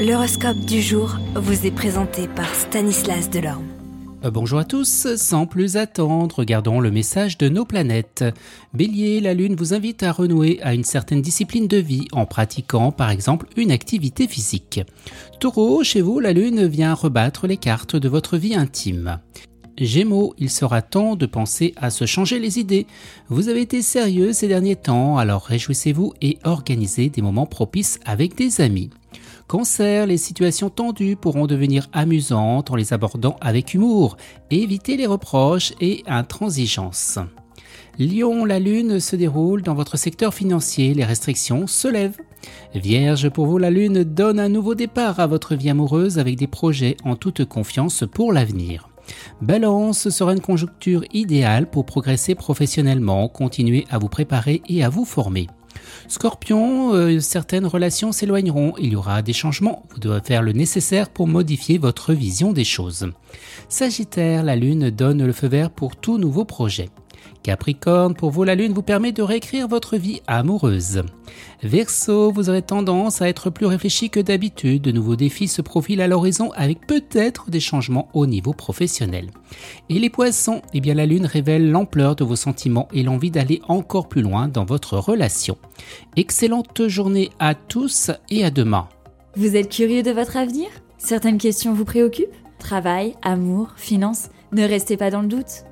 L'horoscope du jour vous est présenté par Stanislas Delorme. Euh, bonjour à tous, sans plus attendre, regardons le message de nos planètes. Bélier, la Lune vous invite à renouer à une certaine discipline de vie en pratiquant par exemple une activité physique. Taureau, chez vous, la Lune vient rebattre les cartes de votre vie intime. Gémeaux, il sera temps de penser à se changer les idées. Vous avez été sérieux ces derniers temps, alors réjouissez-vous et organisez des moments propices avec des amis. Cancer, les situations tendues pourront devenir amusantes en les abordant avec humour. Évitez les reproches et intransigeance. Lion, la lune se déroule dans votre secteur financier, les restrictions se lèvent. Vierge, pour vous, la lune donne un nouveau départ à votre vie amoureuse avec des projets en toute confiance pour l'avenir. Balance sera une conjoncture idéale pour progresser professionnellement, continuer à vous préparer et à vous former. Scorpion, euh, certaines relations s'éloigneront, il y aura des changements, vous devrez faire le nécessaire pour modifier votre vision des choses. Sagittaire, la Lune donne le feu vert pour tout nouveau projet. Capricorne, pour vous la Lune vous permet de réécrire votre vie amoureuse. Verseau, vous aurez tendance à être plus réfléchi que d'habitude, de nouveaux défis se profilent à l'horizon avec peut-être des changements au niveau professionnel. Et les poissons, eh bien la Lune révèle l'ampleur de vos sentiments et l'envie d'aller encore plus loin dans votre relation. Excellente journée à tous et à demain. Vous êtes curieux de votre avenir? Certaines questions vous préoccupent? Travail, amour, finances? Ne restez pas dans le doute